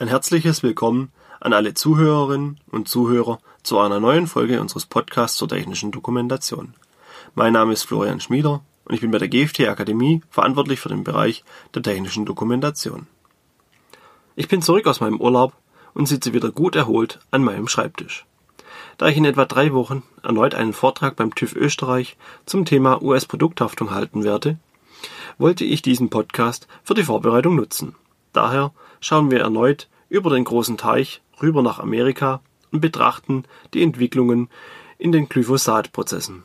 Ein herzliches Willkommen an alle Zuhörerinnen und Zuhörer zu einer neuen Folge unseres Podcasts zur technischen Dokumentation. Mein Name ist Florian Schmieder und ich bin bei der GFT Akademie verantwortlich für den Bereich der technischen Dokumentation. Ich bin zurück aus meinem Urlaub und sitze wieder gut erholt an meinem Schreibtisch. Da ich in etwa drei Wochen erneut einen Vortrag beim TÜV Österreich zum Thema US-Produkthaftung halten werde, wollte ich diesen Podcast für die Vorbereitung nutzen. Daher schauen wir erneut über den großen Teich rüber nach Amerika und betrachten die Entwicklungen in den Glyphosat-Prozessen.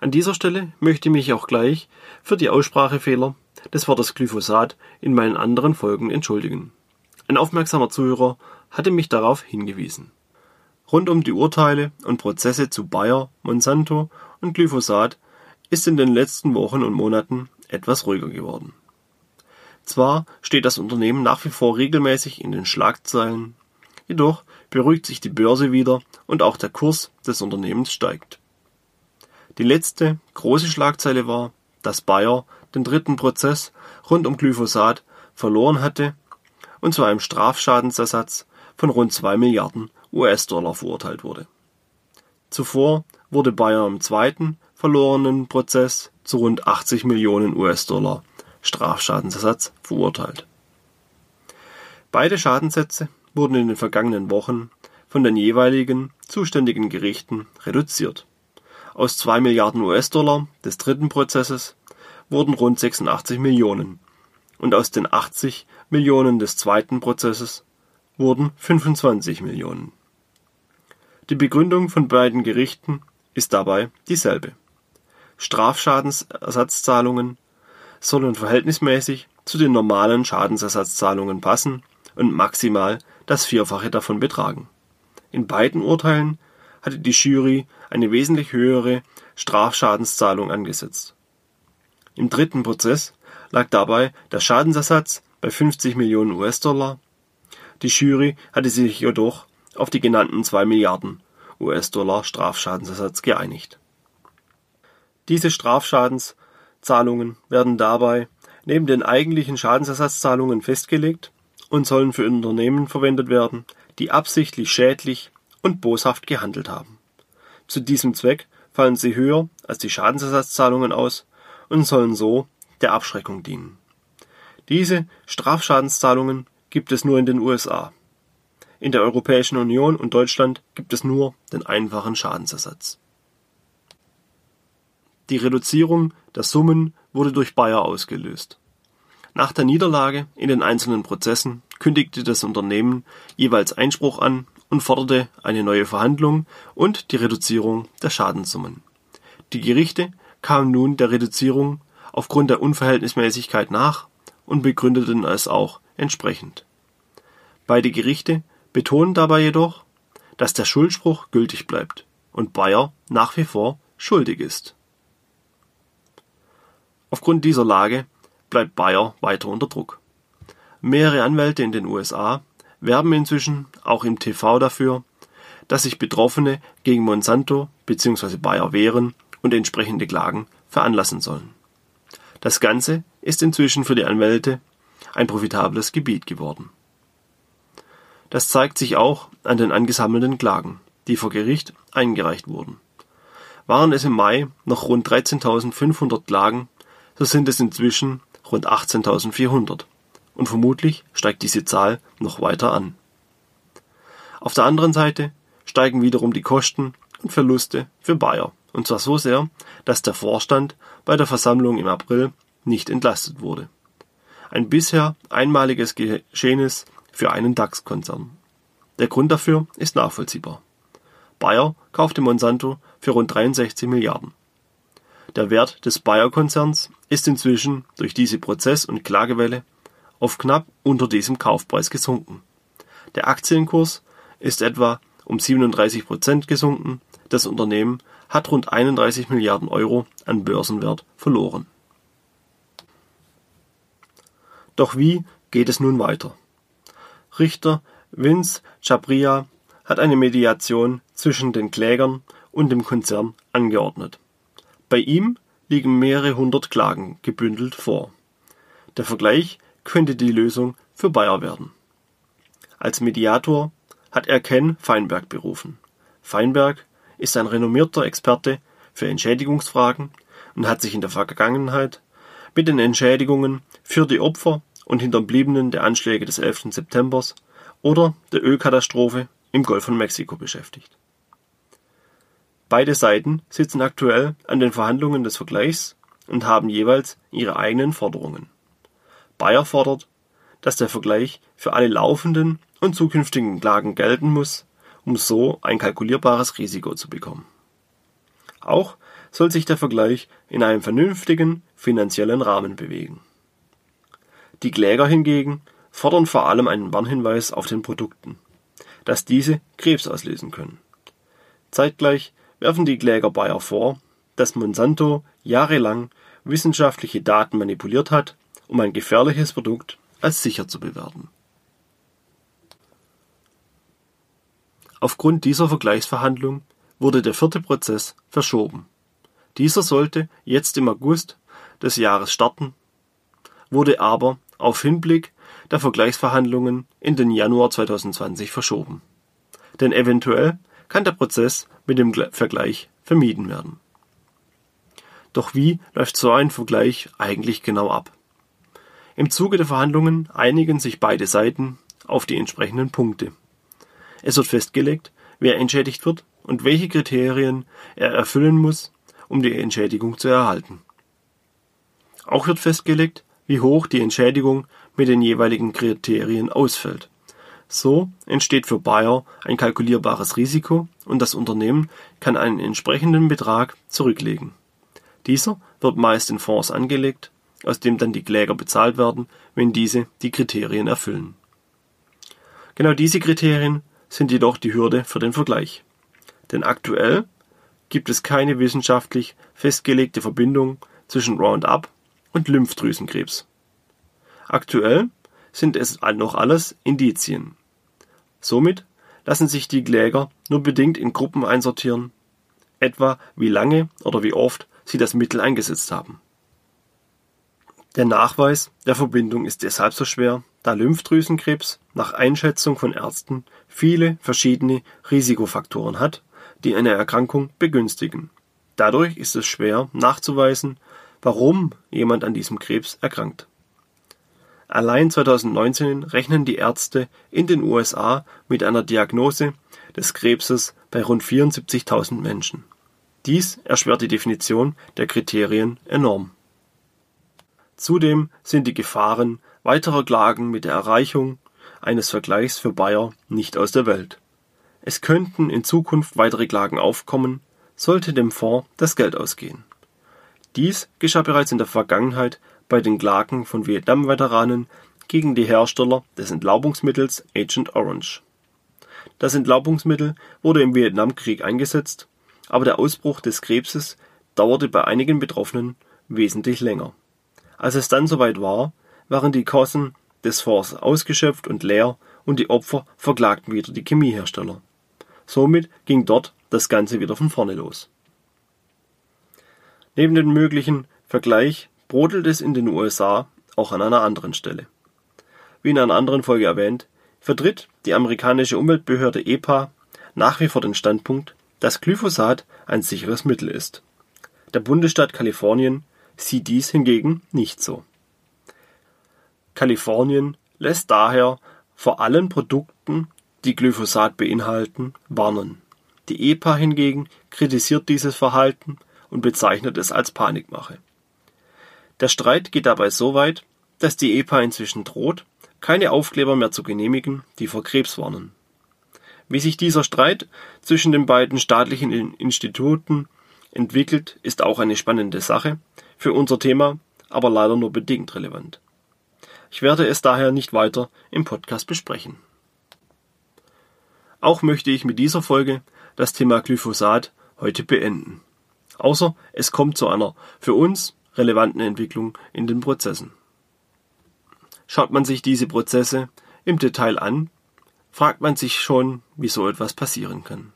An dieser Stelle möchte ich mich auch gleich für die Aussprachefehler des Wortes Glyphosat in meinen anderen Folgen entschuldigen. Ein aufmerksamer Zuhörer hatte mich darauf hingewiesen. Rund um die Urteile und Prozesse zu Bayer, Monsanto und Glyphosat ist in den letzten Wochen und Monaten etwas ruhiger geworden. Zwar steht das Unternehmen nach wie vor regelmäßig in den Schlagzeilen, jedoch beruhigt sich die Börse wieder und auch der Kurs des Unternehmens steigt. Die letzte große Schlagzeile war, dass Bayer den dritten Prozess rund um Glyphosat verloren hatte und zu einem Strafschadensersatz von rund 2 Milliarden US-Dollar verurteilt wurde. Zuvor wurde Bayer im zweiten verlorenen Prozess zu rund 80 Millionen US-Dollar Strafschadensersatz verurteilt. Beide Schadensätze wurden in den vergangenen Wochen von den jeweiligen zuständigen Gerichten reduziert. Aus 2 Milliarden US-Dollar des dritten Prozesses wurden rund 86 Millionen und aus den 80 Millionen des zweiten Prozesses wurden 25 Millionen. Die Begründung von beiden Gerichten ist dabei dieselbe. Strafschadensersatzzahlungen sollen verhältnismäßig zu den normalen Schadensersatzzahlungen passen und maximal das Vierfache davon betragen. In beiden Urteilen hatte die Jury eine wesentlich höhere Strafschadenszahlung angesetzt. Im dritten Prozess lag dabei der Schadensersatz bei 50 Millionen US-Dollar. Die Jury hatte sich jedoch auf die genannten 2 Milliarden US-Dollar Strafschadensersatz geeinigt. Diese Strafschadens Zahlungen werden dabei neben den eigentlichen Schadensersatzzahlungen festgelegt und sollen für Unternehmen verwendet werden, die absichtlich schädlich und boshaft gehandelt haben. Zu diesem Zweck fallen sie höher als die Schadensersatzzahlungen aus und sollen so der Abschreckung dienen. Diese Strafschadenszahlungen gibt es nur in den USA. In der Europäischen Union und Deutschland gibt es nur den einfachen Schadensersatz. Die Reduzierung der Summen wurde durch Bayer ausgelöst. Nach der Niederlage in den einzelnen Prozessen kündigte das Unternehmen jeweils Einspruch an und forderte eine neue Verhandlung und die Reduzierung der Schadenssummen. Die Gerichte kamen nun der Reduzierung aufgrund der Unverhältnismäßigkeit nach und begründeten es auch entsprechend. Beide Gerichte betonen dabei jedoch, dass der Schuldspruch gültig bleibt und Bayer nach wie vor schuldig ist. Aufgrund dieser Lage bleibt Bayer weiter unter Druck. Mehrere Anwälte in den USA werben inzwischen auch im TV dafür, dass sich Betroffene gegen Monsanto bzw. Bayer wehren und entsprechende Klagen veranlassen sollen. Das Ganze ist inzwischen für die Anwälte ein profitables Gebiet geworden. Das zeigt sich auch an den angesammelten Klagen, die vor Gericht eingereicht wurden. Waren es im Mai noch rund 13.500 Klagen so sind es inzwischen rund 18.400 und vermutlich steigt diese Zahl noch weiter an. Auf der anderen Seite steigen wiederum die Kosten und Verluste für Bayer, und zwar so sehr, dass der Vorstand bei der Versammlung im April nicht entlastet wurde. Ein bisher einmaliges Geschehnis für einen DAX-Konzern. Der Grund dafür ist nachvollziehbar. Bayer kaufte Monsanto für rund 63 Milliarden. Der Wert des Bayer-Konzerns ist inzwischen durch diese Prozess- und Klagewelle auf knapp unter diesem Kaufpreis gesunken. Der Aktienkurs ist etwa um 37 Prozent gesunken, das Unternehmen hat rund 31 Milliarden Euro an Börsenwert verloren. Doch wie geht es nun weiter? Richter Vince Chabria hat eine Mediation zwischen den Klägern und dem Konzern angeordnet. Bei ihm liegen mehrere hundert Klagen gebündelt vor. Der Vergleich könnte die Lösung für Bayer werden. Als Mediator hat er Ken Feinberg berufen. Feinberg ist ein renommierter Experte für Entschädigungsfragen und hat sich in der Vergangenheit mit den Entschädigungen für die Opfer und Hinterbliebenen der Anschläge des 11. September oder der Ölkatastrophe im Golf von Mexiko beschäftigt. Beide Seiten sitzen aktuell an den Verhandlungen des Vergleichs und haben jeweils ihre eigenen Forderungen. Bayer fordert, dass der Vergleich für alle laufenden und zukünftigen Klagen gelten muss, um so ein kalkulierbares Risiko zu bekommen. Auch soll sich der Vergleich in einem vernünftigen finanziellen Rahmen bewegen. Die Kläger hingegen fordern vor allem einen Warnhinweis auf den Produkten, dass diese Krebs auslösen können. Zeitgleich werfen die Kläger Bayer vor, dass Monsanto jahrelang wissenschaftliche Daten manipuliert hat, um ein gefährliches Produkt als sicher zu bewerten. Aufgrund dieser Vergleichsverhandlung wurde der vierte Prozess verschoben. Dieser sollte jetzt im August des Jahres starten, wurde aber auf Hinblick der Vergleichsverhandlungen in den Januar 2020 verschoben. Denn eventuell kann der Prozess mit dem Vergleich vermieden werden. Doch wie läuft so ein Vergleich eigentlich genau ab? Im Zuge der Verhandlungen einigen sich beide Seiten auf die entsprechenden Punkte. Es wird festgelegt, wer entschädigt wird und welche Kriterien er erfüllen muss, um die Entschädigung zu erhalten. Auch wird festgelegt, wie hoch die Entschädigung mit den jeweiligen Kriterien ausfällt. So entsteht für Bayer ein kalkulierbares Risiko und das Unternehmen kann einen entsprechenden Betrag zurücklegen. Dieser wird meist in Fonds angelegt, aus dem dann die Kläger bezahlt werden, wenn diese die Kriterien erfüllen. Genau diese Kriterien sind jedoch die Hürde für den Vergleich. Denn aktuell gibt es keine wissenschaftlich festgelegte Verbindung zwischen Roundup und Lymphdrüsenkrebs. Aktuell sind es noch alles Indizien. Somit lassen sich die Kläger nur bedingt in Gruppen einsortieren, etwa wie lange oder wie oft sie das Mittel eingesetzt haben. Der Nachweis der Verbindung ist deshalb so schwer, da Lymphdrüsenkrebs nach Einschätzung von Ärzten viele verschiedene Risikofaktoren hat, die eine Erkrankung begünstigen. Dadurch ist es schwer nachzuweisen, warum jemand an diesem Krebs erkrankt. Allein 2019 rechnen die Ärzte in den USA mit einer Diagnose des Krebses bei rund 74.000 Menschen. Dies erschwert die Definition der Kriterien enorm. Zudem sind die Gefahren weiterer Klagen mit der Erreichung eines Vergleichs für Bayer nicht aus der Welt. Es könnten in Zukunft weitere Klagen aufkommen, sollte dem Fonds das Geld ausgehen. Dies geschah bereits in der Vergangenheit bei den Klagen von Vietnam-Veteranen gegen die Hersteller des Entlaubungsmittels Agent Orange. Das Entlaubungsmittel wurde im Vietnamkrieg eingesetzt, aber der Ausbruch des Krebses dauerte bei einigen Betroffenen wesentlich länger. Als es dann soweit war, waren die Kosten des Fonds ausgeschöpft und leer und die Opfer verklagten wieder die Chemiehersteller. Somit ging dort das Ganze wieder von vorne los. Neben dem möglichen Vergleich brodelt es in den USA auch an einer anderen Stelle. Wie in einer anderen Folge erwähnt, vertritt die amerikanische Umweltbehörde EPA nach wie vor den Standpunkt, dass Glyphosat ein sicheres Mittel ist. Der Bundesstaat Kalifornien sieht dies hingegen nicht so. Kalifornien lässt daher vor allen Produkten, die Glyphosat beinhalten, warnen. Die EPA hingegen kritisiert dieses Verhalten und bezeichnet es als Panikmache. Der Streit geht dabei so weit, dass die EPA inzwischen droht, keine Aufkleber mehr zu genehmigen, die vor Krebs warnen. Wie sich dieser Streit zwischen den beiden staatlichen Instituten entwickelt, ist auch eine spannende Sache, für unser Thema aber leider nur bedingt relevant. Ich werde es daher nicht weiter im Podcast besprechen. Auch möchte ich mit dieser Folge das Thema Glyphosat heute beenden. Außer es kommt zu einer für uns relevanten Entwicklung in den Prozessen. Schaut man sich diese Prozesse im Detail an, fragt man sich schon, wie so etwas passieren kann.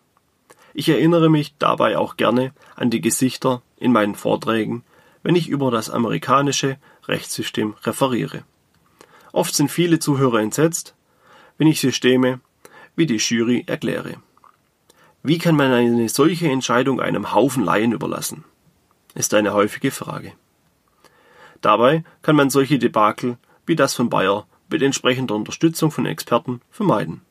Ich erinnere mich dabei auch gerne an die Gesichter in meinen Vorträgen, wenn ich über das amerikanische Rechtssystem referiere. Oft sind viele Zuhörer entsetzt, wenn ich Systeme wie die Jury erkläre. Wie kann man eine solche Entscheidung einem Haufen Laien überlassen? Ist eine häufige Frage. Dabei kann man solche Debakel wie das von Bayer mit entsprechender Unterstützung von Experten vermeiden.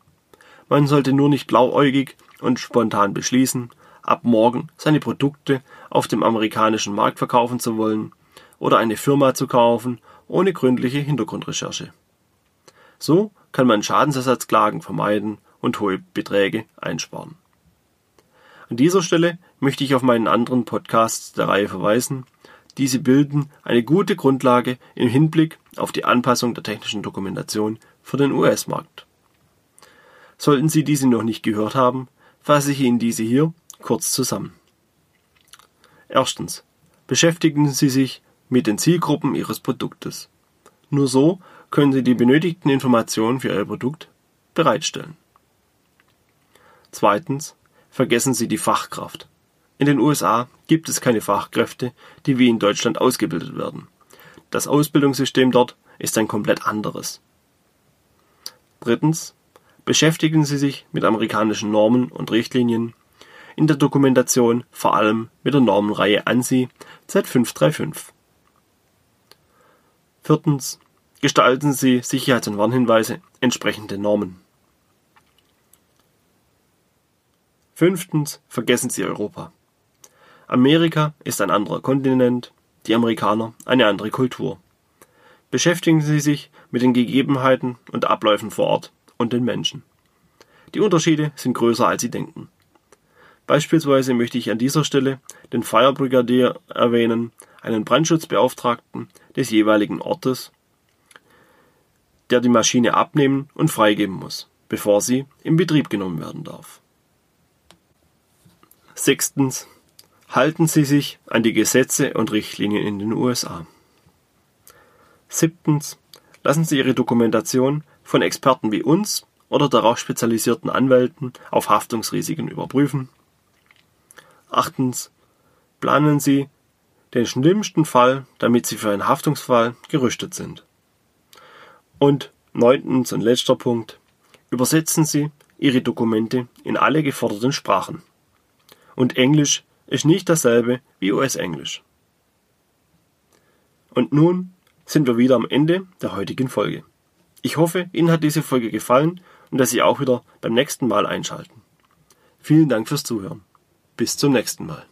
Man sollte nur nicht blauäugig und spontan beschließen, ab morgen seine Produkte auf dem amerikanischen Markt verkaufen zu wollen oder eine Firma zu kaufen ohne gründliche Hintergrundrecherche. So kann man Schadensersatzklagen vermeiden und hohe Beträge einsparen. An dieser Stelle möchte ich auf meinen anderen Podcasts der Reihe verweisen. Diese bilden eine gute Grundlage im Hinblick auf die Anpassung der technischen Dokumentation für den US-Markt. Sollten Sie diese noch nicht gehört haben, fasse ich Ihnen diese hier kurz zusammen. Erstens. Beschäftigen Sie sich mit den Zielgruppen Ihres Produktes. Nur so können Sie die benötigten Informationen für Ihr Produkt bereitstellen. Zweitens. Vergessen Sie die Fachkraft. In den USA gibt es keine Fachkräfte, die wie in Deutschland ausgebildet werden. Das Ausbildungssystem dort ist ein komplett anderes. Drittens. Beschäftigen Sie sich mit amerikanischen Normen und Richtlinien, in der Dokumentation vor allem mit der Normenreihe ANSI Z535. Viertens. Gestalten Sie Sicherheits- und Warnhinweise entsprechend den Normen. Fünftens. Vergessen Sie Europa. Amerika ist ein anderer Kontinent, die Amerikaner eine andere Kultur. Beschäftigen Sie sich mit den Gegebenheiten und Abläufen vor Ort und den Menschen. Die Unterschiede sind größer, als Sie denken. Beispielsweise möchte ich an dieser Stelle den Fire Brigadier erwähnen, einen Brandschutzbeauftragten des jeweiligen Ortes, der die Maschine abnehmen und freigeben muss, bevor sie in Betrieb genommen werden darf. Sechstens. Halten Sie sich an die Gesetze und Richtlinien in den USA. Siebtens. Lassen Sie Ihre Dokumentation von Experten wie uns oder darauf spezialisierten Anwälten auf Haftungsrisiken überprüfen. Achtens. Planen Sie den schlimmsten Fall, damit Sie für einen Haftungsfall gerüstet sind. Und neuntens und letzter Punkt. Übersetzen Sie Ihre Dokumente in alle geforderten Sprachen. Und Englisch ist nicht dasselbe wie US-Englisch. Und nun sind wir wieder am Ende der heutigen Folge. Ich hoffe, Ihnen hat diese Folge gefallen und dass Sie auch wieder beim nächsten Mal einschalten. Vielen Dank fürs Zuhören. Bis zum nächsten Mal.